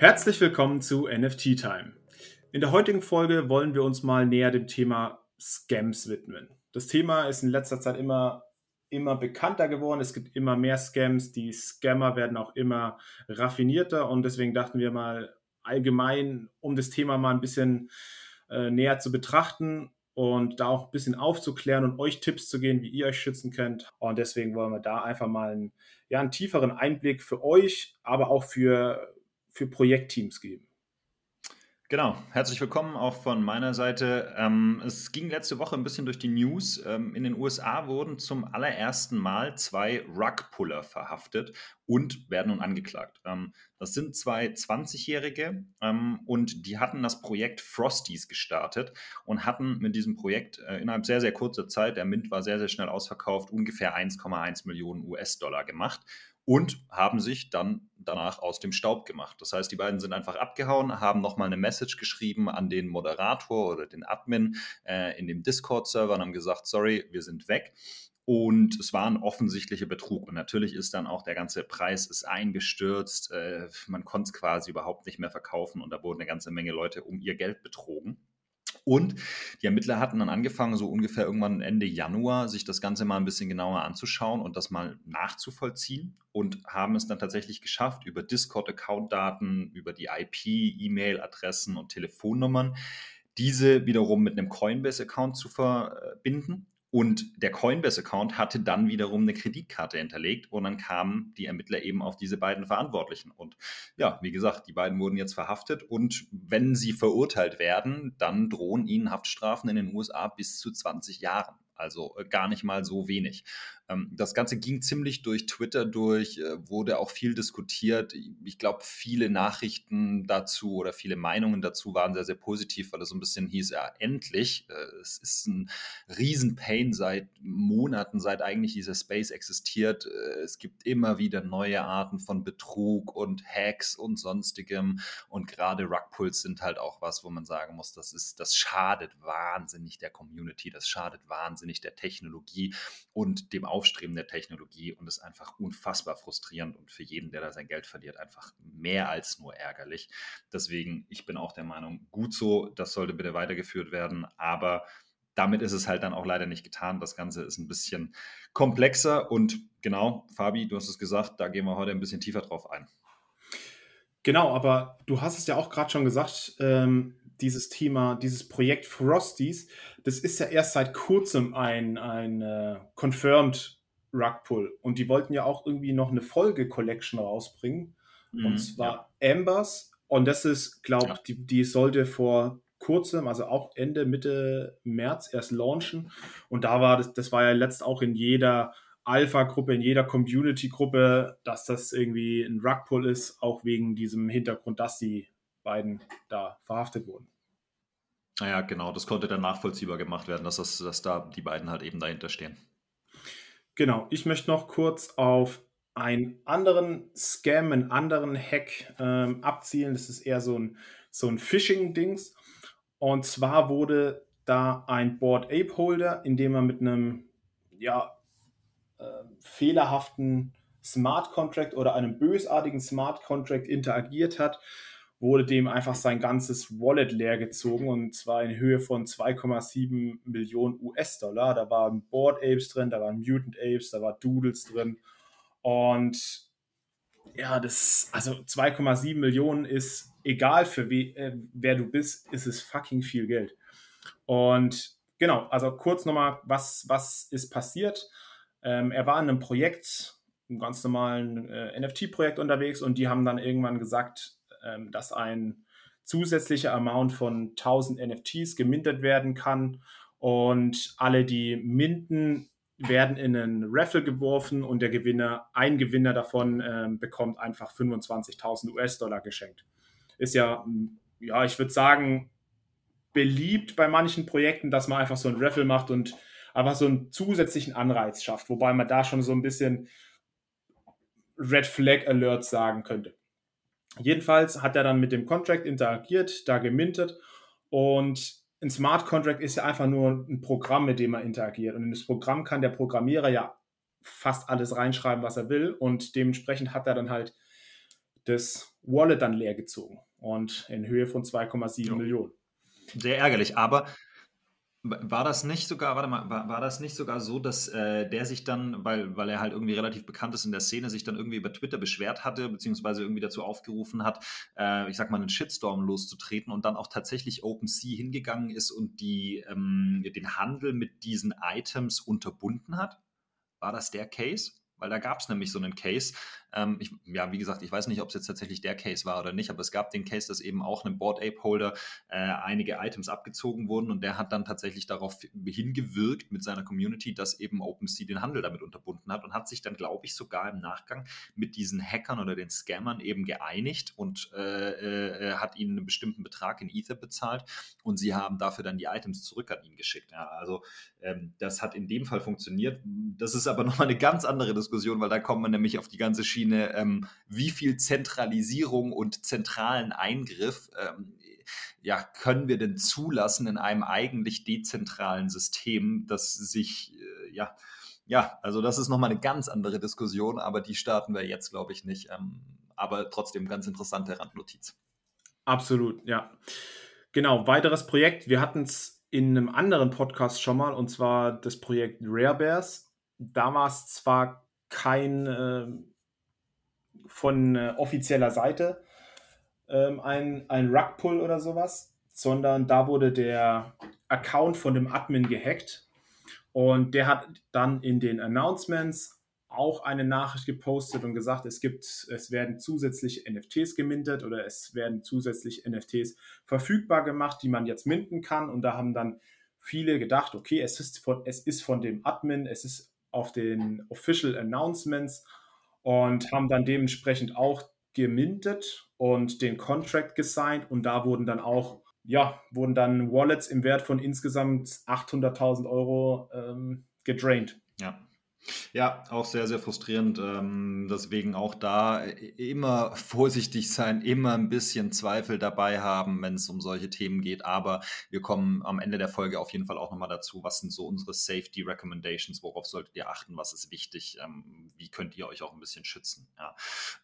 Herzlich willkommen zu NFT Time. In der heutigen Folge wollen wir uns mal näher dem Thema Scams widmen. Das Thema ist in letzter Zeit immer, immer bekannter geworden. Es gibt immer mehr Scams. Die Scammer werden auch immer raffinierter und deswegen dachten wir mal allgemein, um das Thema mal ein bisschen äh, näher zu betrachten und da auch ein bisschen aufzuklären und euch Tipps zu geben, wie ihr euch schützen könnt. Und deswegen wollen wir da einfach mal einen, ja, einen tieferen Einblick für euch, aber auch für für Projektteams geben. Genau, herzlich willkommen auch von meiner Seite. Ähm, es ging letzte Woche ein bisschen durch die News. Ähm, in den USA wurden zum allerersten Mal zwei Rugpuller verhaftet und werden nun angeklagt. Ähm, das sind zwei 20-Jährige ähm, und die hatten das Projekt Frosties gestartet und hatten mit diesem Projekt äh, innerhalb sehr, sehr kurzer Zeit, der Mint war sehr, sehr schnell ausverkauft, ungefähr 1,1 Millionen US-Dollar gemacht und haben sich dann danach aus dem Staub gemacht. Das heißt, die beiden sind einfach abgehauen, haben nochmal eine Message geschrieben an den Moderator oder den Admin äh, in dem Discord-Server und haben gesagt, sorry, wir sind weg. Und es war ein offensichtlicher Betrug. Und natürlich ist dann auch der ganze Preis ist eingestürzt. Äh, man konnte es quasi überhaupt nicht mehr verkaufen und da wurden eine ganze Menge Leute um ihr Geld betrogen. Und die Ermittler hatten dann angefangen, so ungefähr irgendwann Ende Januar, sich das Ganze mal ein bisschen genauer anzuschauen und das mal nachzuvollziehen und haben es dann tatsächlich geschafft, über Discord-Account-Daten, über die IP, E-Mail-Adressen und Telefonnummern, diese wiederum mit einem Coinbase-Account zu verbinden und der Coinbase-Account hatte dann wiederum eine Kreditkarte hinterlegt und dann kamen die Ermittler eben auf diese beiden Verantwortlichen. Und ja, wie gesagt, die beiden wurden jetzt verhaftet und wenn sie verurteilt werden, dann drohen ihnen Haftstrafen in den USA bis zu 20 Jahren. Also äh, gar nicht mal so wenig. Ähm, das Ganze ging ziemlich durch Twitter durch, äh, wurde auch viel diskutiert. Ich glaube, viele Nachrichten dazu oder viele Meinungen dazu waren sehr, sehr positiv, weil es so ein bisschen hieß, ja, endlich. Äh, es ist ein Riesenpain seit Monaten, seit eigentlich dieser Space existiert. Äh, es gibt immer wieder neue Arten von Betrug und Hacks und sonstigem. Und gerade Rugpulls sind halt auch was, wo man sagen muss, das ist, das schadet wahnsinnig der Community, das schadet wahnsinnig der Technologie und dem Aufstreben der Technologie und ist einfach unfassbar frustrierend und für jeden, der da sein Geld verliert, einfach mehr als nur ärgerlich. Deswegen, ich bin auch der Meinung, gut so, das sollte bitte weitergeführt werden, aber damit ist es halt dann auch leider nicht getan. Das Ganze ist ein bisschen komplexer und genau, Fabi, du hast es gesagt, da gehen wir heute ein bisschen tiefer drauf ein. Genau, aber du hast es ja auch gerade schon gesagt, ähm, dieses Thema, dieses Projekt Frosties, das ist ja erst seit kurzem ein, ein äh, confirmed Rugpull. Und die wollten ja auch irgendwie noch eine Folge-Collection rausbringen. Mhm, und zwar ja. Ambers. Und das ist, glaube ich, ja. die, die sollte vor kurzem, also auch Ende, Mitte März erst launchen. Und da war das, das war ja letzt auch in jeder Alpha-Gruppe, in jeder Community-Gruppe, dass das irgendwie ein Rugpull ist, auch wegen diesem Hintergrund, dass die beiden da verhaftet wurden. Naja, genau, das konnte dann nachvollziehbar gemacht werden, dass, das, dass da die beiden halt eben dahinter stehen. Genau, ich möchte noch kurz auf einen anderen Scam, einen anderen Hack ähm, abzielen. Das ist eher so ein, so ein Phishing-Dings. Und zwar wurde da ein Board Ape Holder, indem er mit einem ja, äh, fehlerhaften Smart Contract oder einem bösartigen Smart Contract interagiert hat, wurde dem einfach sein ganzes Wallet leer gezogen und zwar in Höhe von 2,7 Millionen US-Dollar. Da waren Board Apes drin, da waren Mutant Apes, da war Doodles drin und ja, das, also 2,7 Millionen ist egal für we, äh, wer du bist, ist es fucking viel Geld. Und genau, also kurz nochmal, was, was ist passiert? Ähm, er war in einem Projekt, einem ganz normalen äh, NFT-Projekt unterwegs und die haben dann irgendwann gesagt, ähm, dass ein zusätzlicher Amount von 1000 NFTs gemintet werden kann und alle, die minten, werden in einen Raffle geworfen und der Gewinner, ein Gewinner davon ähm, bekommt einfach 25.000 US-Dollar geschenkt. Ist ja, ja, ich würde sagen, beliebt bei manchen Projekten, dass man einfach so ein Raffle macht und einfach so einen zusätzlichen Anreiz schafft, wobei man da schon so ein bisschen Red Flag Alerts sagen könnte. Jedenfalls hat er dann mit dem Contract interagiert, da gemintet und ein Smart Contract ist ja einfach nur ein Programm, mit dem er interagiert. Und in das Programm kann der Programmierer ja fast alles reinschreiben, was er will. Und dementsprechend hat er dann halt das Wallet dann leer gezogen und in Höhe von 2,7 Millionen. Sehr ärgerlich, aber war das nicht sogar, warte mal, war, war das nicht sogar so, dass äh, der sich dann, weil, weil er halt irgendwie relativ bekannt ist in der Szene, sich dann irgendwie über Twitter beschwert hatte, beziehungsweise irgendwie dazu aufgerufen hat, äh, ich sag mal, einen Shitstorm loszutreten und dann auch tatsächlich OpenSea hingegangen ist und die, ähm, den Handel mit diesen Items unterbunden hat? War das der Case? Weil da gab es nämlich so einen Case, ähm, ich, ja, wie gesagt, ich weiß nicht, ob es jetzt tatsächlich der Case war oder nicht, aber es gab den Case, dass eben auch einem Board Ape Holder äh, einige Items abgezogen wurden und der hat dann tatsächlich darauf hingewirkt mit seiner Community, dass eben OpenSea den Handel damit unterbunden hat und hat sich dann, glaube ich, sogar im Nachgang mit diesen Hackern oder den Scammern eben geeinigt und äh, äh, hat ihnen einen bestimmten Betrag in Ether bezahlt und sie haben dafür dann die Items zurück an ihn geschickt. Ja, also ähm, das hat in dem Fall funktioniert. Das ist aber nochmal eine ganz andere Diskussion, weil da kommt man nämlich auf die ganze Schiene Schiene, ähm, wie viel Zentralisierung und zentralen Eingriff ähm, ja, können wir denn zulassen in einem eigentlich dezentralen System, das sich, äh, ja, ja, also das ist nochmal eine ganz andere Diskussion, aber die starten wir jetzt, glaube ich, nicht. Ähm, aber trotzdem ganz interessante Randnotiz. Absolut, ja. Genau, weiteres Projekt. Wir hatten es in einem anderen Podcast schon mal, und zwar das Projekt Rare Bears. Da war es zwar kein äh, von äh, offizieller Seite ähm, ein, ein Rugpull oder sowas, sondern da wurde der Account von dem Admin gehackt und der hat dann in den Announcements auch eine Nachricht gepostet und gesagt, es gibt, es werden zusätzlich NFTs gemintet oder es werden zusätzlich NFTs verfügbar gemacht, die man jetzt minten kann. Und da haben dann viele gedacht, okay, es ist von, es ist von dem Admin, es ist auf den Official Announcements und haben dann dementsprechend auch gemintet und den Contract gesigned und da wurden dann auch, ja, wurden dann Wallets im Wert von insgesamt 800.000 Euro ähm, gedraint. Ja. Ja, auch sehr, sehr frustrierend. Ähm, deswegen auch da immer vorsichtig sein, immer ein bisschen Zweifel dabei haben, wenn es um solche Themen geht. Aber wir kommen am Ende der Folge auf jeden Fall auch nochmal dazu, was sind so unsere Safety Recommendations, worauf solltet ihr achten, was ist wichtig, ähm, wie könnt ihr euch auch ein bisschen schützen. Ja.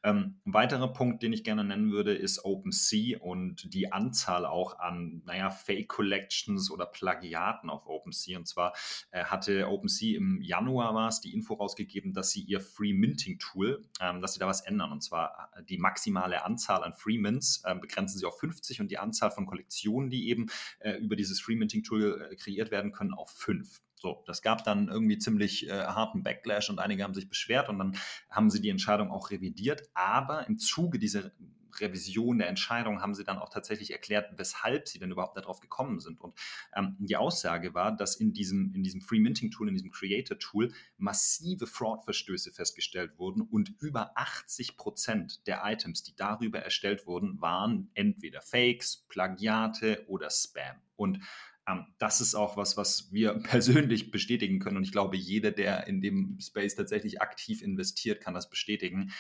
Ähm, ein weiterer Punkt, den ich gerne nennen würde, ist OpenSea und die Anzahl auch an, naja, Fake Collections oder Plagiaten auf OpenSea. Und zwar äh, hatte OpenSea im Januar war es die Info rausgegeben, dass sie ihr Free Minting Tool, ähm, dass sie da was ändern. Und zwar äh, die maximale Anzahl an Free Mints äh, begrenzen sie auf 50 und die Anzahl von Kollektionen, die eben äh, über dieses Free Minting Tool äh, kreiert werden können, auf 5. So, das gab dann irgendwie ziemlich äh, harten Backlash und einige haben sich beschwert und dann haben sie die Entscheidung auch revidiert. Aber im Zuge dieser Revision der Entscheidung haben sie dann auch tatsächlich erklärt, weshalb sie denn überhaupt darauf gekommen sind. Und ähm, die Aussage war, dass in diesem, in diesem Free Minting Tool, in diesem Creator Tool massive Fraud-Verstöße festgestellt wurden und über 80 Prozent der Items, die darüber erstellt wurden, waren entweder Fakes, Plagiate oder Spam. Und ähm, das ist auch was, was wir persönlich bestätigen können. Und ich glaube, jeder, der in dem Space tatsächlich aktiv investiert, kann das bestätigen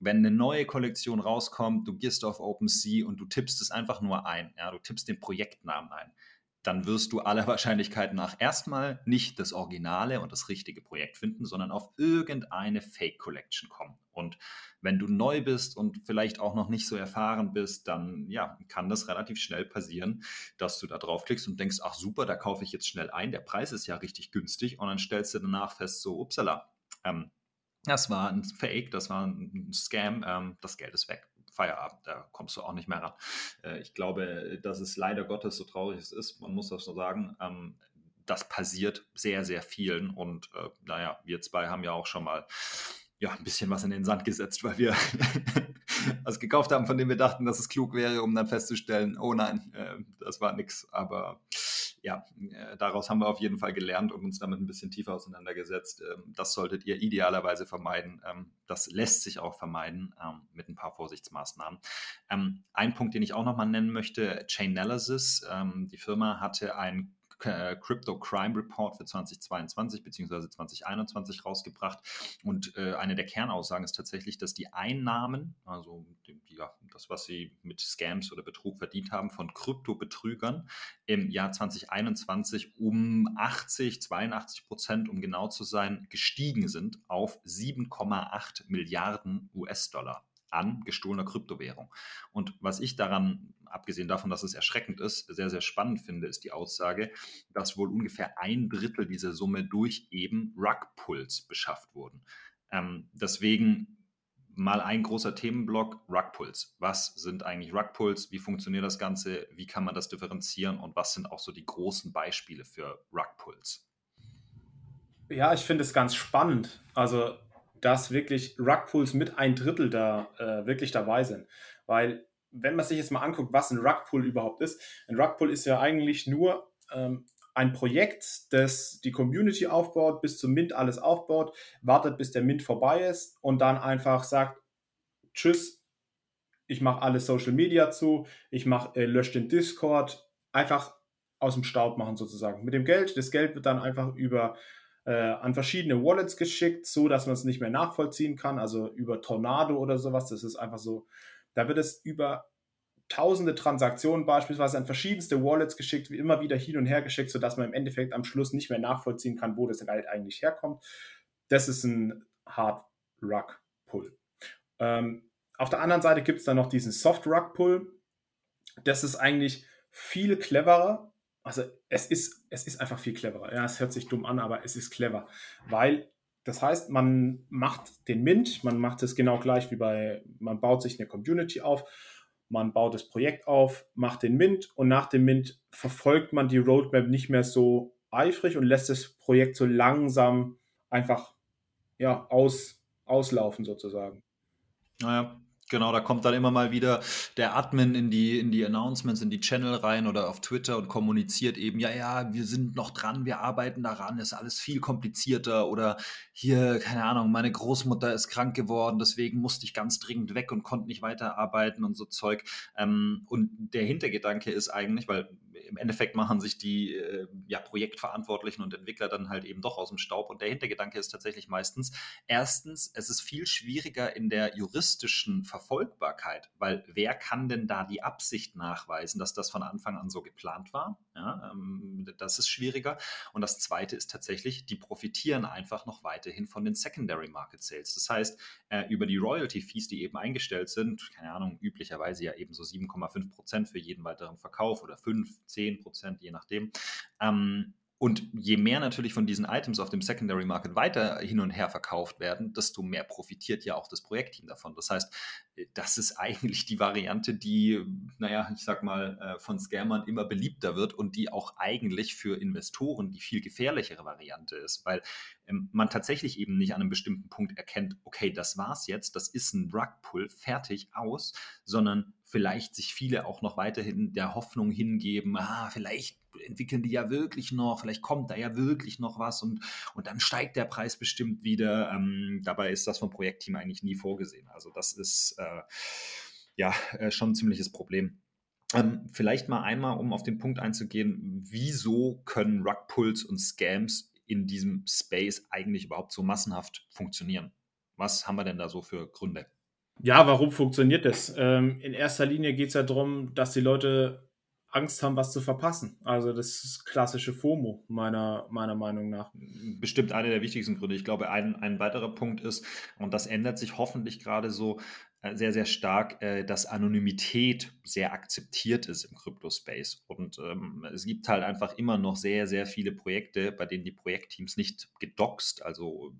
wenn eine neue Kollektion rauskommt, du gehst auf OpenSea und du tippst es einfach nur ein, ja, du tippst den Projektnamen ein, dann wirst du aller Wahrscheinlichkeit nach erstmal nicht das originale und das richtige Projekt finden, sondern auf irgendeine Fake Collection kommen. Und wenn du neu bist und vielleicht auch noch nicht so erfahren bist, dann ja, kann das relativ schnell passieren, dass du da draufklickst und denkst, ach super, da kaufe ich jetzt schnell ein, der Preis ist ja richtig günstig und dann stellst du danach fest, so, upsala, ähm, das war ein Fake, das war ein Scam, ähm, das Geld ist weg. Feierabend, da kommst du auch nicht mehr ran. Äh, ich glaube, dass es leider Gottes so traurig ist, man muss das so sagen, ähm, das passiert sehr, sehr vielen und äh, naja, wir zwei haben ja auch schon mal ja, ein bisschen was in den Sand gesetzt, weil wir was gekauft haben, von dem wir dachten, dass es klug wäre, um dann festzustellen, oh nein, äh, das war nichts. Aber ja, äh, daraus haben wir auf jeden Fall gelernt und uns damit ein bisschen tiefer auseinandergesetzt. Ähm, das solltet ihr idealerweise vermeiden. Ähm, das lässt sich auch vermeiden ähm, mit ein paar Vorsichtsmaßnahmen. Ähm, ein Punkt, den ich auch nochmal nennen möchte, Chainalysis. Ähm, die Firma hatte ein Crypto Crime Report für 2022 bzw. 2021 rausgebracht. Und äh, eine der Kernaussagen ist tatsächlich, dass die Einnahmen, also die, ja, das, was sie mit Scams oder Betrug verdient haben, von Kryptobetrügern im Jahr 2021 um 80, 82 Prozent, um genau zu sein, gestiegen sind auf 7,8 Milliarden US-Dollar. an gestohlener Kryptowährung. Und was ich daran, abgesehen davon, dass es erschreckend ist, sehr, sehr spannend finde, ist die Aussage, dass wohl ungefähr ein Drittel dieser Summe durch eben Rugpulls beschafft wurden. Ähm, deswegen mal ein großer Themenblock, Rugpulls. Was sind eigentlich Rugpulls? Wie funktioniert das Ganze? Wie kann man das differenzieren? Und was sind auch so die großen Beispiele für Rugpulls? Ja, ich finde es ganz spannend. Also, dass wirklich Rugpulls mit ein Drittel da äh, wirklich dabei sind. Weil, wenn man sich jetzt mal anguckt, was ein Rugpull überhaupt ist, ein Rugpull ist ja eigentlich nur ähm, ein Projekt, das die Community aufbaut, bis zum Mint alles aufbaut, wartet, bis der Mint vorbei ist und dann einfach sagt, tschüss, ich mache alle Social Media zu, ich äh, lösche den Discord, einfach aus dem Staub machen sozusagen. Mit dem Geld, das Geld wird dann einfach über äh, an verschiedene Wallets geschickt, so dass man es nicht mehr nachvollziehen kann, also über Tornado oder sowas. Das ist einfach so, da wird es über tausende Transaktionen beispielsweise an verschiedenste Wallets geschickt, wie immer wieder hin und her geschickt, sodass man im Endeffekt am Schluss nicht mehr nachvollziehen kann, wo das Geld eigentlich herkommt. Das ist ein Hard Rug Pull. Ähm, auf der anderen Seite gibt es dann noch diesen Soft Rug Pull. Das ist eigentlich viel cleverer. Also es ist, es ist einfach viel cleverer. Ja, es hört sich dumm an, aber es ist clever, weil das heißt, man macht den Mint, man macht es genau gleich wie bei, man baut sich eine Community auf man baut das Projekt auf, macht den Mint und nach dem Mint verfolgt man die Roadmap nicht mehr so eifrig und lässt das Projekt so langsam einfach ja, aus, auslaufen sozusagen. Naja, Genau, da kommt dann immer mal wieder der Admin in die, in die Announcements, in die Channel rein oder auf Twitter und kommuniziert eben, ja, ja, wir sind noch dran, wir arbeiten daran, ist alles viel komplizierter oder hier, keine Ahnung, meine Großmutter ist krank geworden, deswegen musste ich ganz dringend weg und konnte nicht weiterarbeiten und so Zeug. Ähm, und der Hintergedanke ist eigentlich, weil im Endeffekt machen sich die äh, ja, Projektverantwortlichen und Entwickler dann halt eben doch aus dem Staub. Und der Hintergedanke ist tatsächlich meistens, erstens, es ist viel schwieriger in der juristischen Verfolgbarkeit, weil wer kann denn da die Absicht nachweisen, dass das von Anfang an so geplant war? Ja, ähm, das ist schwieriger. Und das Zweite ist tatsächlich, die profitieren einfach noch weiterhin von den Secondary Market Sales. Das heißt, äh, über die Royalty Fees, die eben eingestellt sind, keine Ahnung, üblicherweise ja eben so 7,5 Prozent für jeden weiteren Verkauf oder 5, 10 Prozent, je nachdem. Ähm, und je mehr natürlich von diesen Items auf dem Secondary Market weiter hin und her verkauft werden, desto mehr profitiert ja auch das Projektteam davon. Das heißt, äh, das ist eigentlich die Variante, die, naja, ich sag mal, äh, von Scammern immer beliebter wird und die auch eigentlich für Investoren die viel gefährlichere Variante ist, weil ähm, man tatsächlich eben nicht an einem bestimmten Punkt erkennt, okay, das war's jetzt, das ist ein Rugpull, fertig aus, sondern vielleicht sich viele auch noch weiterhin der Hoffnung hingeben, ah, vielleicht entwickeln die ja wirklich noch, vielleicht kommt da ja wirklich noch was und, und dann steigt der Preis bestimmt wieder. Ähm, dabei ist das vom Projektteam eigentlich nie vorgesehen. Also das ist äh, ja äh, schon ein ziemliches Problem. Ähm, vielleicht mal einmal, um auf den Punkt einzugehen, wieso können Rugpulls und Scams in diesem Space eigentlich überhaupt so massenhaft funktionieren? Was haben wir denn da so für Gründe? Ja, warum funktioniert das? Ähm, in erster Linie geht es ja darum, dass die Leute Angst haben, was zu verpassen. Also das klassische FOMO, meiner, meiner Meinung nach. Bestimmt einer der wichtigsten Gründe. Ich glaube, ein, ein weiterer Punkt ist, und das ändert sich hoffentlich gerade so, sehr, sehr stark, äh, dass Anonymität sehr akzeptiert ist im Crypto-Space. Und ähm, es gibt halt einfach immer noch sehr, sehr viele Projekte, bei denen die Projektteams nicht gedoxt, also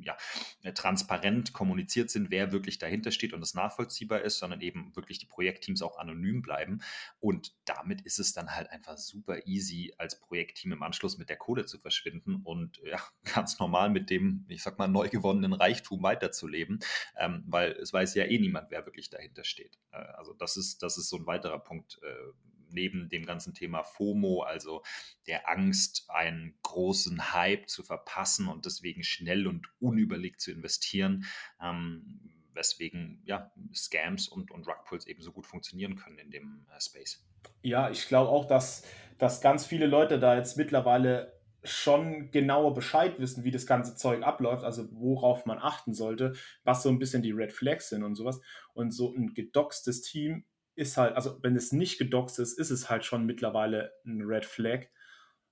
ja, äh, transparent kommuniziert sind, wer wirklich dahinter steht und es nachvollziehbar ist, sondern eben wirklich die Projektteams auch anonym bleiben. Und damit ist es dann halt einfach super easy, als Projektteam im Anschluss mit der Kohle zu verschwinden und ja, ganz normal mit dem, ich sag mal, neu gewonnenen Reichtum weiterzuleben, ähm, weil es weiß ja eh niemand, wer wirklich dahinter steht. Äh, also das ist, das ist so ein weiterer Punkt äh, neben dem ganzen Thema FOMO, also der Angst, einen großen Hype zu verpassen und deswegen schnell und unüberlegt zu investieren, ähm, weswegen ja, Scams und, und Rugpulls eben so gut funktionieren können in dem äh, Space. Ja, ich glaube auch, dass, dass ganz viele Leute da jetzt mittlerweile schon genauer Bescheid wissen, wie das ganze Zeug abläuft, also worauf man achten sollte, was so ein bisschen die Red Flags sind und sowas. Und so ein gedoxtes Team ist halt, also wenn es nicht gedoxt ist, ist es halt schon mittlerweile ein Red Flag,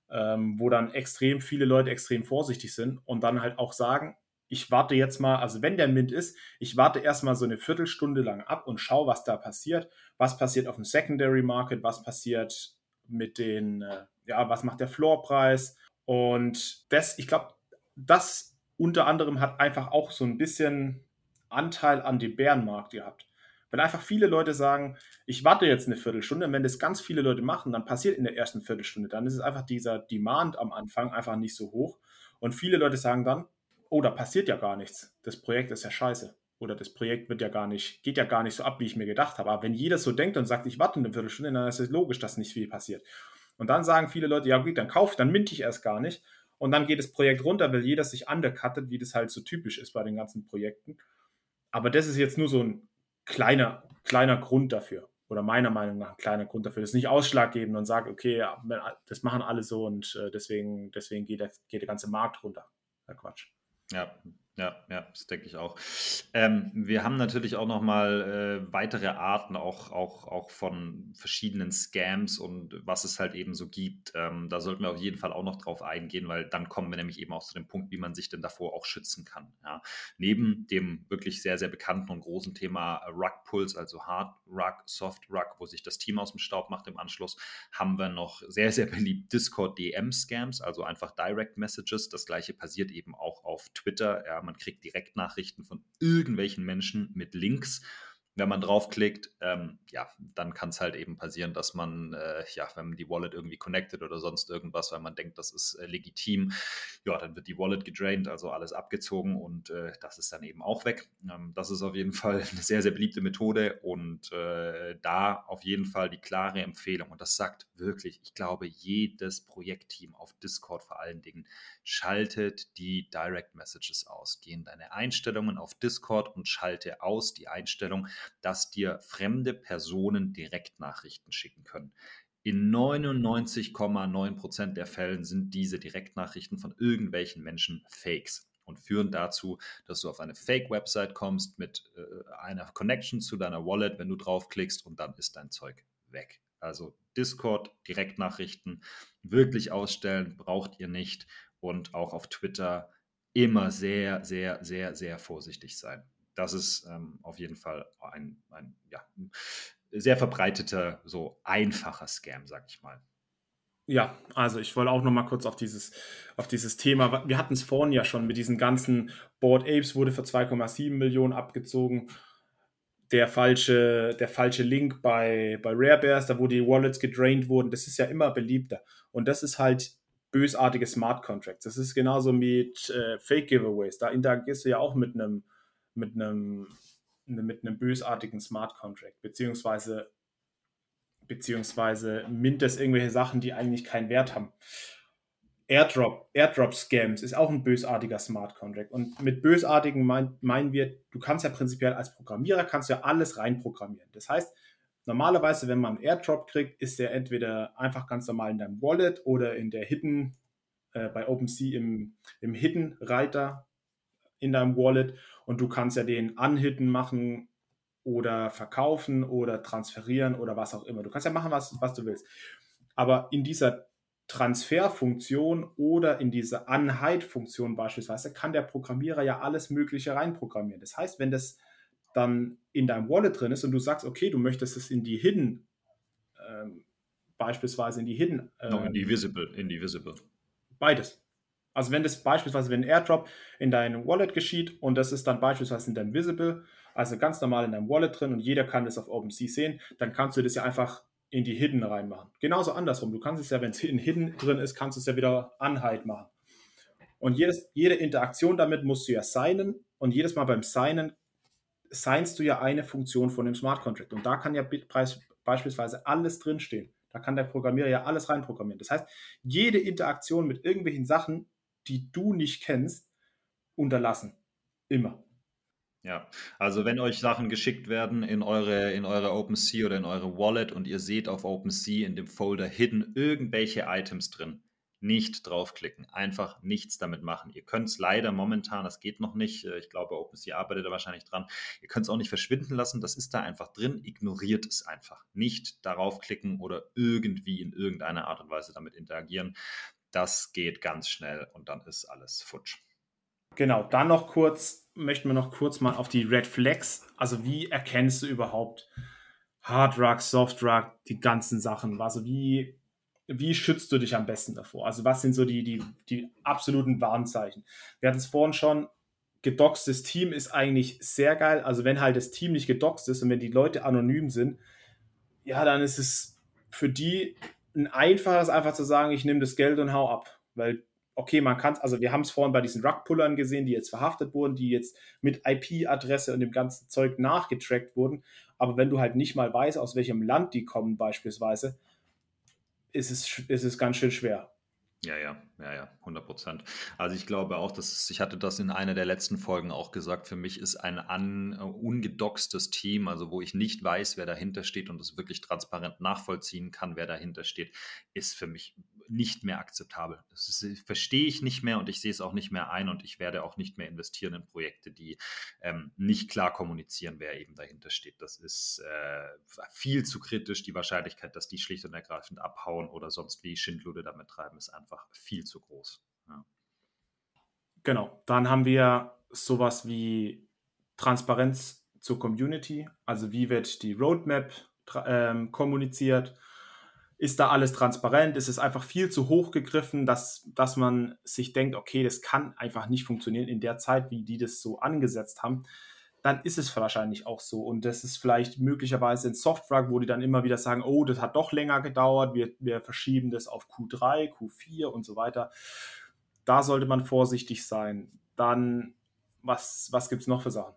ähm, wo dann extrem viele Leute extrem vorsichtig sind und dann halt auch sagen, ich warte jetzt mal, also wenn der Mint ist, ich warte erstmal so eine Viertelstunde lang ab und schaue, was da passiert. Was passiert auf dem Secondary Market, was passiert mit den, äh, ja, was macht der Floorpreis? Und das, ich glaube, das unter anderem hat einfach auch so ein bisschen Anteil an dem Bärenmarkt gehabt. Wenn einfach viele Leute sagen, ich warte jetzt eine Viertelstunde, und wenn das ganz viele Leute machen, dann passiert in der ersten Viertelstunde, dann ist es einfach dieser Demand am Anfang einfach nicht so hoch. Und viele Leute sagen dann, oh, da passiert ja gar nichts. Das Projekt ist ja scheiße. Oder das Projekt wird ja gar nicht, geht ja gar nicht so ab, wie ich mir gedacht habe. Aber wenn jeder so denkt und sagt, ich warte eine Viertelstunde, dann ist es logisch, dass nicht viel passiert. Und dann sagen viele Leute, ja gut, dann kauf, dann mint ich erst gar nicht. Und dann geht das Projekt runter, weil jeder sich undercuttet, wie das halt so typisch ist bei den ganzen Projekten. Aber das ist jetzt nur so ein kleiner, kleiner Grund dafür. Oder meiner Meinung nach ein kleiner Grund dafür. Das ist nicht ausschlaggebend und sagt, okay, das machen alle so und äh, deswegen, deswegen geht, der, geht der ganze Markt runter. Ja, Quatsch. Ja, ja, ja, das denke ich auch. Ähm, wir haben natürlich auch noch mal äh, weitere Arten auch, auch, auch von verschiedenen Scams und was es halt eben so gibt. Ähm, da sollten wir auf jeden Fall auch noch drauf eingehen, weil dann kommen wir nämlich eben auch zu dem Punkt, wie man sich denn davor auch schützen kann. Ja. Neben dem wirklich sehr, sehr bekannten und großen Thema Rug Pulse, also Hard Rug, Soft Rug, wo sich das Team aus dem Staub macht im Anschluss, haben wir noch sehr, sehr beliebt Discord DM Scams, also einfach Direct Messages. Das gleiche passiert eben auch auf Twitter. Ja, man kriegt Direktnachrichten von irgendwelchen Menschen mit Links wenn man draufklickt, ähm, ja, dann kann es halt eben passieren, dass man, äh, ja, wenn man die Wallet irgendwie connected oder sonst irgendwas, weil man denkt, das ist äh, legitim, ja, dann wird die Wallet gedraint, also alles abgezogen und äh, das ist dann eben auch weg. Ähm, das ist auf jeden Fall eine sehr, sehr beliebte Methode und äh, da auf jeden Fall die klare Empfehlung und das sagt wirklich, ich glaube, jedes Projektteam auf Discord vor allen Dingen schaltet die Direct Messages aus. Geh in deine Einstellungen auf Discord und schalte aus die Einstellung, dass dir fremde Personen Direktnachrichten schicken können. In 99,9 Prozent der Fällen sind diese Direktnachrichten von irgendwelchen Menschen Fakes und führen dazu, dass du auf eine Fake-Website kommst mit äh, einer Connection zu deiner Wallet, wenn du draufklickst und dann ist dein Zeug weg. Also Discord, Direktnachrichten wirklich ausstellen, braucht ihr nicht und auch auf Twitter immer sehr, sehr, sehr, sehr vorsichtig sein das ist ähm, auf jeden Fall ein, ein ja, sehr verbreiteter, so einfacher Scam, sag ich mal. Ja, also ich wollte auch noch mal kurz auf dieses, auf dieses Thema, wir hatten es vorhin ja schon mit diesen ganzen Board Apes wurde für 2,7 Millionen abgezogen. Der falsche, der falsche Link bei, bei Rare Bears, da wo die Wallets gedraint wurden, das ist ja immer beliebter. Und das ist halt bösartige Smart Contracts. Das ist genauso mit äh, Fake Giveaways. Da interagierst du ja auch mit einem mit einem, mit einem bösartigen Smart Contract, beziehungsweise, beziehungsweise mintest irgendwelche Sachen, die eigentlich keinen Wert haben. Airdrop, Airdrop-Scams ist auch ein bösartiger Smart Contract. Und mit bösartigen mein, meinen wir, du kannst ja prinzipiell als Programmierer kannst ja alles reinprogrammieren. Das heißt, normalerweise, wenn man einen Airdrop kriegt, ist der entweder einfach ganz normal in deinem Wallet oder in der Hidden, äh, bei OpenSea im, im Hidden-Reiter in deinem Wallet und du kannst ja den anhitten machen oder verkaufen oder transferieren oder was auch immer. Du kannst ja machen, was, was du willst. Aber in dieser Transferfunktion oder in dieser Unhide-Funktion beispielsweise kann der Programmierer ja alles Mögliche reinprogrammieren. Das heißt, wenn das dann in deinem Wallet drin ist und du sagst, okay, du möchtest es in die Hidden, ähm, beispielsweise in die Hidden. Ähm, no, in die Visible, in die Visible. Beides. Also wenn das beispielsweise, wenn ein Airdrop in deinem Wallet geschieht und das ist dann beispielsweise in deinem Visible, also ganz normal in deinem Wallet drin und jeder kann das auf OpenSea sehen, dann kannst du das ja einfach in die Hidden reinmachen. Genauso andersrum. Du kannst es ja, wenn es in Hidden drin ist, kannst du es ja wieder Unhide machen. Und jedes, jede Interaktion damit musst du ja signen und jedes Mal beim Signen signst du ja eine Funktion von dem Smart Contract. Und da kann ja beispielsweise alles drinstehen. Da kann der Programmierer ja alles reinprogrammieren. Das heißt, jede Interaktion mit irgendwelchen Sachen die du nicht kennst, unterlassen. Immer. Ja, also wenn euch Sachen geschickt werden in eure, in eure OpenSea oder in eure Wallet und ihr seht auf OpenSea in dem Folder Hidden irgendwelche Items drin, nicht draufklicken, einfach nichts damit machen. Ihr könnt es leider momentan, das geht noch nicht, äh, ich glaube OpenSea arbeitet da wahrscheinlich dran, ihr könnt es auch nicht verschwinden lassen, das ist da einfach drin, ignoriert es einfach. Nicht darauf klicken oder irgendwie in irgendeiner Art und Weise damit interagieren. Das geht ganz schnell und dann ist alles futsch. Genau, dann noch kurz, möchten wir noch kurz mal auf die Red Flags. Also wie erkennst du überhaupt Hard Drug, Soft Drug, die ganzen Sachen? Also wie, wie schützt du dich am besten davor? Also was sind so die, die, die absoluten Warnzeichen? Wir hatten es vorhin schon, gedoxtes Team ist eigentlich sehr geil. Also wenn halt das Team nicht gedoxt ist und wenn die Leute anonym sind, ja, dann ist es für die ein einfaches, einfach zu sagen, ich nehme das Geld und hau ab. Weil okay, man kann es, also wir haben es vorhin bei diesen Rugpullern gesehen, die jetzt verhaftet wurden, die jetzt mit IP-Adresse und dem ganzen Zeug nachgetrackt wurden. Aber wenn du halt nicht mal weißt, aus welchem Land die kommen, beispielsweise, ist es, ist es ganz schön schwer. Ja, ja, ja, ja, 100 Prozent. Also ich glaube auch, dass ich hatte das in einer der letzten Folgen auch gesagt, für mich ist ein un, uh, ungedoxtes Team, also wo ich nicht weiß, wer dahinter steht und es wirklich transparent nachvollziehen kann, wer dahinter steht, ist für mich nicht mehr akzeptabel. Das ist, verstehe ich nicht mehr und ich sehe es auch nicht mehr ein und ich werde auch nicht mehr investieren in Projekte, die ähm, nicht klar kommunizieren, wer eben dahinter steht. Das ist äh, viel zu kritisch. Die Wahrscheinlichkeit, dass die schlicht und ergreifend abhauen oder sonst wie Schindlude damit treiben, ist einfach viel zu groß. Ja. Genau, dann haben wir sowas wie Transparenz zur Community, also wie wird die Roadmap ähm, kommuniziert, ist da alles transparent? Ist es einfach viel zu hoch gegriffen, dass, dass man sich denkt, okay, das kann einfach nicht funktionieren in der Zeit, wie die das so angesetzt haben? Dann ist es wahrscheinlich auch so. Und das ist vielleicht möglicherweise ein Software, wo die dann immer wieder sagen, oh, das hat doch länger gedauert, wir, wir verschieben das auf Q3, Q4 und so weiter. Da sollte man vorsichtig sein. Dann, was, was gibt es noch für Sachen?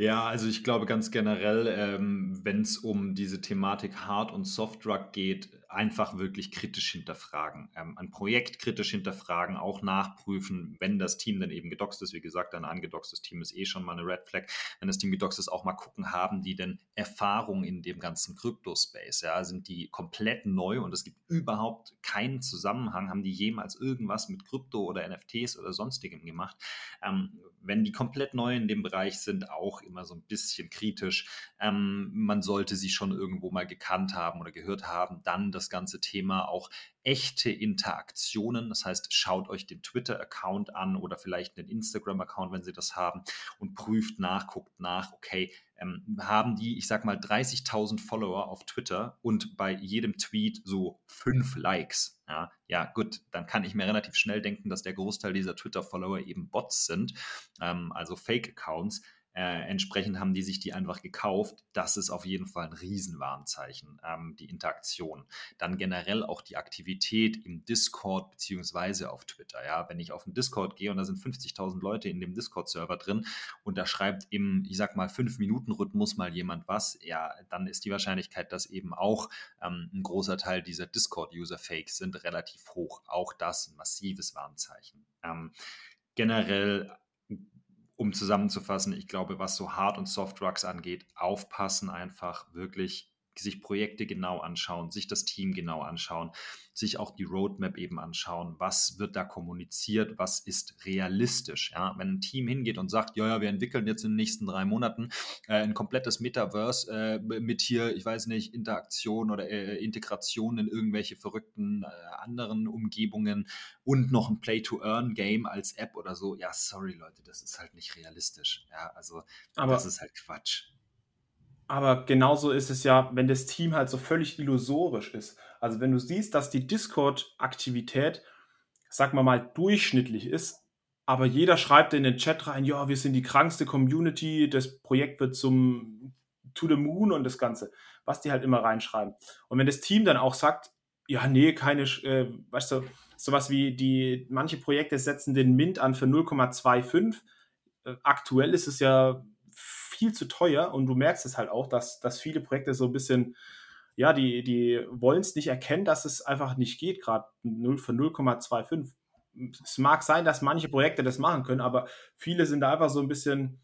Ja, also ich glaube ganz generell, ähm, wenn es um diese Thematik Hard- und Soft-Drug geht, einfach wirklich kritisch hinterfragen. Ähm, ein Projekt kritisch hinterfragen, auch nachprüfen, wenn das Team dann eben gedoxt ist. Wie gesagt, ein angedoxtes Team ist eh schon mal eine Red Flag. Wenn das Team gedoxt ist, auch mal gucken, haben die denn Erfahrung in dem ganzen Krypto-Space? Ja, sind die komplett neu und es gibt überhaupt keinen Zusammenhang? Haben die jemals irgendwas mit Krypto oder NFTs oder sonstigem gemacht? Ähm, wenn die komplett neu in dem Bereich sind, auch immer so ein bisschen kritisch. Ähm, man sollte sie schon irgendwo mal gekannt haben oder gehört haben. Dann das ganze Thema auch echte Interaktionen. Das heißt, schaut euch den Twitter-Account an oder vielleicht den Instagram-Account, wenn Sie das haben, und prüft nach, guckt nach, okay, ähm, haben die, ich sag mal, 30.000 Follower auf Twitter und bei jedem Tweet so fünf Likes. Ja, ja, gut, dann kann ich mir relativ schnell denken, dass der Großteil dieser Twitter-Follower eben Bots sind, ähm, also Fake-Accounts. Äh, entsprechend haben die sich die einfach gekauft. Das ist auf jeden Fall ein Riesenwarnzeichen, ähm, die Interaktion. Dann generell auch die Aktivität im Discord beziehungsweise auf Twitter. Ja, wenn ich auf den Discord gehe und da sind 50.000 Leute in dem Discord-Server drin und da schreibt im, ich sag mal, 5-Minuten-Rhythmus mal jemand was, ja, dann ist die Wahrscheinlichkeit, dass eben auch ähm, ein großer Teil dieser Discord-User-Fakes sind, relativ hoch. Auch das ein massives Warnzeichen. Ähm, generell um zusammenzufassen, ich glaube, was so Hard- und Soft-Drugs angeht, aufpassen einfach wirklich sich Projekte genau anschauen, sich das Team genau anschauen, sich auch die Roadmap eben anschauen, was wird da kommuniziert, was ist realistisch. Ja? Wenn ein Team hingeht und sagt, ja, ja, wir entwickeln jetzt in den nächsten drei Monaten äh, ein komplettes Metaverse äh, mit hier, ich weiß nicht, Interaktion oder äh, Integration in irgendwelche verrückten äh, anderen Umgebungen und noch ein Play-to-Earn-Game als App oder so, ja, sorry Leute, das ist halt nicht realistisch. Ja, also Aber das ist halt Quatsch. Aber genauso ist es ja, wenn das Team halt so völlig illusorisch ist. Also wenn du siehst, dass die Discord-Aktivität, sag mal mal, durchschnittlich ist, aber jeder schreibt in den Chat rein, ja, wir sind die krankste Community, das Projekt wird zum To the Moon und das Ganze, was die halt immer reinschreiben. Und wenn das Team dann auch sagt, ja, nee, keine, äh, weißt du, sowas wie die, manche Projekte setzen den Mint an für 0,25. Äh, aktuell ist es ja viel zu teuer und du merkst es halt auch, dass, dass viele Projekte so ein bisschen, ja, die, die wollen es nicht erkennen, dass es einfach nicht geht, gerade für 0,25. Es mag sein, dass manche Projekte das machen können, aber viele sind da einfach so ein bisschen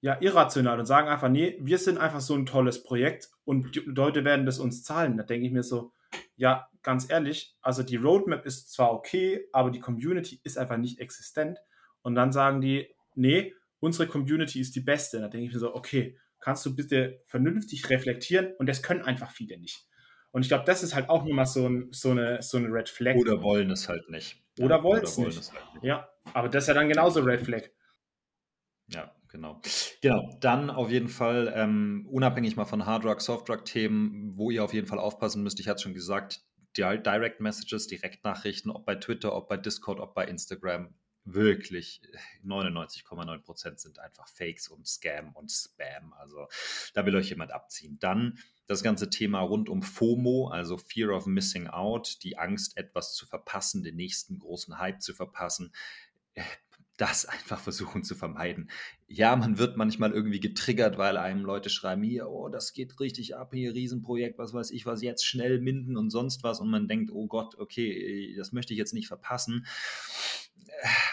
ja, irrational und sagen einfach, nee, wir sind einfach so ein tolles Projekt und die Leute werden das uns zahlen. Da denke ich mir so, ja, ganz ehrlich, also die Roadmap ist zwar okay, aber die Community ist einfach nicht existent. Und dann sagen die, nee, unsere Community ist die beste. Da denke ich mir so, okay, kannst du bitte vernünftig reflektieren? Und das können einfach viele nicht. Und ich glaube, das ist halt auch nochmal so, ein, so, eine, so eine Red Flag. Oder wollen es halt nicht. Oder, ja, wollen es nicht. Halt nicht. Ja, Aber das ist ja dann genauso Red Flag. Ja, genau. Genau, dann auf jeden Fall, ähm, unabhängig mal von Hard Soft Drug themen wo ihr auf jeden Fall aufpassen müsst, ich hatte schon gesagt, Direct Messages, Direktnachrichten, ob bei Twitter, ob bei Discord, ob bei Instagram, wirklich 99,9 Prozent sind einfach Fakes und Scam und Spam. Also da will euch jemand abziehen. Dann das ganze Thema rund um FOMO, also Fear of Missing Out, die Angst, etwas zu verpassen, den nächsten großen Hype zu verpassen das einfach versuchen zu vermeiden. Ja, man wird manchmal irgendwie getriggert, weil einem Leute schreiben, hier, oh, das geht richtig ab, hier, Riesenprojekt, was weiß ich was, jetzt schnell minden und sonst was und man denkt, oh Gott, okay, das möchte ich jetzt nicht verpassen.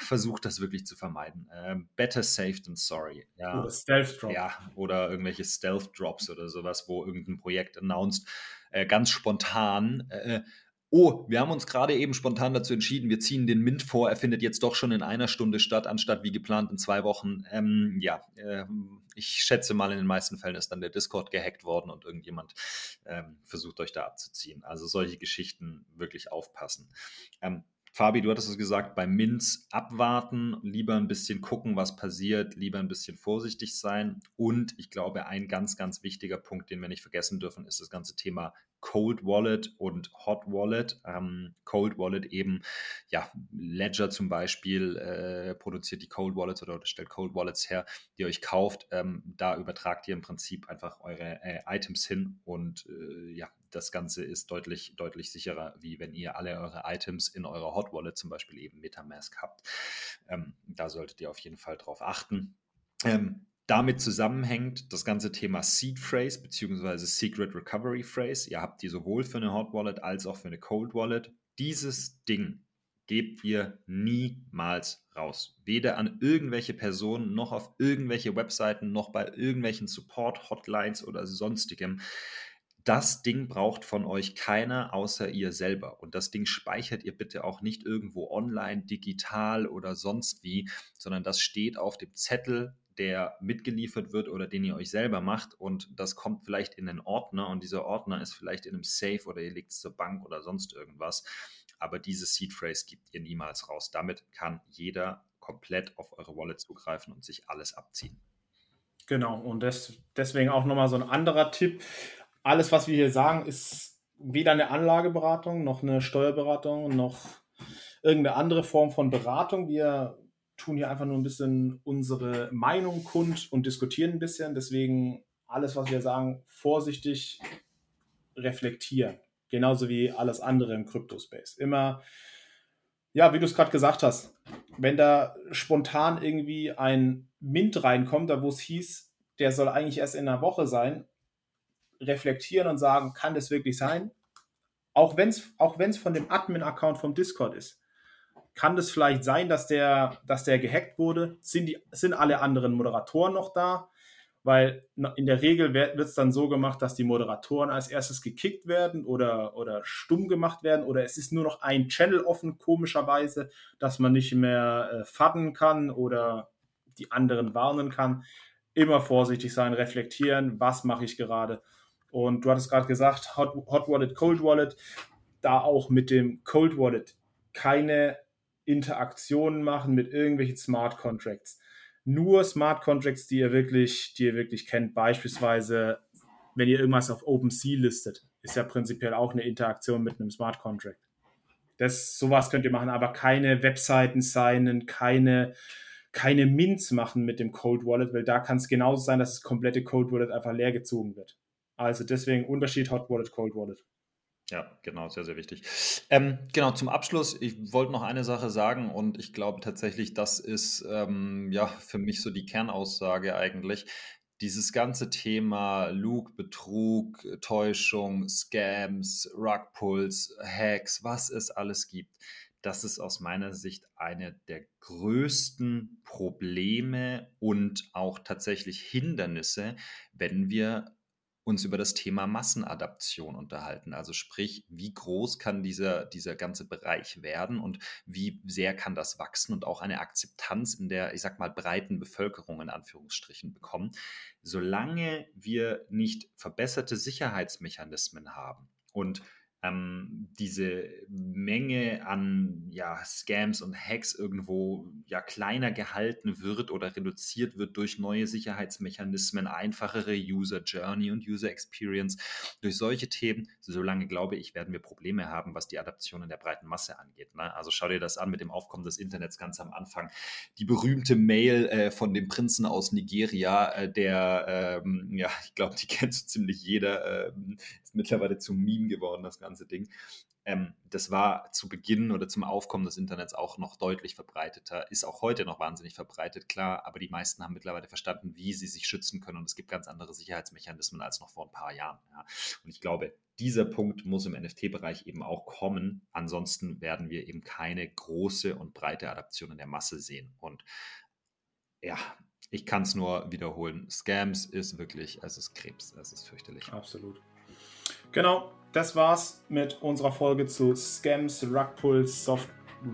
Versucht das wirklich zu vermeiden. Äh, better safe than sorry. Ja. Oder Stealth Drops. Ja, oder irgendwelche Stealth Drops oder sowas, wo irgendein Projekt announced, äh, ganz spontan. Äh, oh, wir haben uns gerade eben spontan dazu entschieden, wir ziehen den Mint vor, er findet jetzt doch schon in einer Stunde statt, anstatt wie geplant in zwei Wochen. Ähm, ja, äh, ich schätze mal, in den meisten Fällen ist dann der Discord gehackt worden und irgendjemand ähm, versucht euch da abzuziehen. Also solche Geschichten wirklich aufpassen. Ähm, Fabi, du hattest es gesagt, bei Minz abwarten, lieber ein bisschen gucken, was passiert, lieber ein bisschen vorsichtig sein. Und ich glaube, ein ganz, ganz wichtiger Punkt, den wir nicht vergessen dürfen, ist das ganze Thema Cold Wallet und Hot Wallet. Ähm, Cold Wallet eben, ja, Ledger zum Beispiel äh, produziert die Cold Wallets oder, oder, stellt Cold Wallets her, die ihr euch kauft. Ähm, da übertragt ihr im Prinzip einfach eure äh, Items hin und äh, ja, das Ganze ist deutlich, deutlich sicherer, wie wenn ihr alle eure Items in eurer Hot Wallet, zum Beispiel eben Metamask habt. Ähm, da solltet ihr auf jeden Fall drauf achten. Ähm, damit zusammenhängt das ganze Thema Seed Phrase bzw. Secret Recovery Phrase. Ihr habt die sowohl für eine Hot Wallet als auch für eine Cold Wallet. Dieses Ding gebt ihr niemals raus. Weder an irgendwelche Personen noch auf irgendwelche Webseiten noch bei irgendwelchen Support-Hotlines oder sonstigem. Das Ding braucht von euch keiner außer ihr selber. Und das Ding speichert ihr bitte auch nicht irgendwo online, digital oder sonst wie, sondern das steht auf dem Zettel der mitgeliefert wird oder den ihr euch selber macht und das kommt vielleicht in einen Ordner und dieser Ordner ist vielleicht in einem Safe oder ihr legt es zur Bank oder sonst irgendwas. Aber diese Seed Phrase gibt ihr niemals raus. Damit kann jeder komplett auf eure Wallet zugreifen und sich alles abziehen. Genau, und das, deswegen auch nochmal so ein anderer Tipp. Alles, was wir hier sagen, ist weder eine Anlageberatung noch eine Steuerberatung noch irgendeine andere Form von Beratung. Wir tun hier einfach nur ein bisschen unsere Meinung kund und diskutieren ein bisschen. Deswegen alles, was wir sagen, vorsichtig reflektieren. Genauso wie alles andere im Crypto-Space. Immer, ja, wie du es gerade gesagt hast, wenn da spontan irgendwie ein Mint reinkommt, da wo es hieß, der soll eigentlich erst in einer Woche sein, reflektieren und sagen, kann das wirklich sein? Auch wenn es auch von dem Admin-Account vom Discord ist kann das vielleicht sein, dass der, dass der gehackt wurde? Sind, die, sind alle anderen Moderatoren noch da? Weil in der Regel wird es dann so gemacht, dass die Moderatoren als erstes gekickt werden oder, oder stumm gemacht werden oder es ist nur noch ein Channel offen, komischerweise, dass man nicht mehr äh, fadden kann oder die anderen warnen kann. Immer vorsichtig sein, reflektieren, was mache ich gerade. Und du hattest gerade gesagt, Hot, Hot Wallet, Cold Wallet, da auch mit dem Cold Wallet keine Interaktionen machen mit irgendwelchen Smart Contracts. Nur Smart Contracts, die ihr wirklich, die ihr wirklich kennt. Beispielsweise, wenn ihr irgendwas auf OpenSea listet, ist ja prinzipiell auch eine Interaktion mit einem Smart Contract. Das, sowas könnt ihr machen, aber keine Webseiten signen, keine, keine Mints machen mit dem Cold Wallet, weil da kann es genauso sein, dass das komplette Cold Wallet einfach leer gezogen wird. Also deswegen Unterschied Hot Wallet, Cold Wallet. Ja, genau, sehr, sehr wichtig. Ähm, genau, zum Abschluss, ich wollte noch eine Sache sagen und ich glaube tatsächlich, das ist ähm, ja für mich so die Kernaussage eigentlich. Dieses ganze Thema Lug, Betrug, Täuschung, Scams, Rugpulls, Hacks, was es alles gibt, das ist aus meiner Sicht eine der größten Probleme und auch tatsächlich Hindernisse, wenn wir uns über das Thema Massenadaption unterhalten. Also sprich, wie groß kann dieser, dieser ganze Bereich werden und wie sehr kann das wachsen und auch eine Akzeptanz in der, ich sag mal, breiten Bevölkerung in Anführungsstrichen bekommen. Solange wir nicht verbesserte Sicherheitsmechanismen haben und ähm, diese Menge an ja, Scams und Hacks irgendwo ja kleiner gehalten wird oder reduziert wird durch neue Sicherheitsmechanismen, einfachere User Journey und User Experience. Durch solche Themen, solange glaube ich, werden wir Probleme haben, was die Adaption in der breiten Masse angeht. Ne? Also schau dir das an mit dem Aufkommen des Internets ganz am Anfang. Die berühmte Mail äh, von dem Prinzen aus Nigeria, äh, der, ähm, ja, ich glaube, die kennt so ziemlich jeder, äh, mittlerweile zum Meme geworden, das Ganze ganze Ding. Ähm, das war zu Beginn oder zum Aufkommen des Internets auch noch deutlich verbreiteter, ist auch heute noch wahnsinnig verbreitet, klar, aber die meisten haben mittlerweile verstanden, wie sie sich schützen können und es gibt ganz andere Sicherheitsmechanismen als noch vor ein paar Jahren. Ja. Und ich glaube, dieser Punkt muss im NFT-Bereich eben auch kommen. Ansonsten werden wir eben keine große und breite Adaption in der Masse sehen. Und ja, ich kann es nur wiederholen. Scams ist wirklich, es ist Krebs, es ist fürchterlich. Absolut. Genau, das war's mit unserer Folge zu Scams, Rugpulse, Soft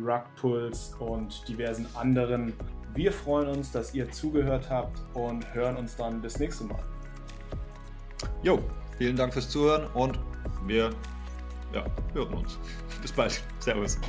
Rugpulse und diversen anderen. Wir freuen uns, dass ihr zugehört habt und hören uns dann das nächste Mal. Jo, vielen Dank fürs Zuhören und wir ja, hören uns. Bis bald. Servus.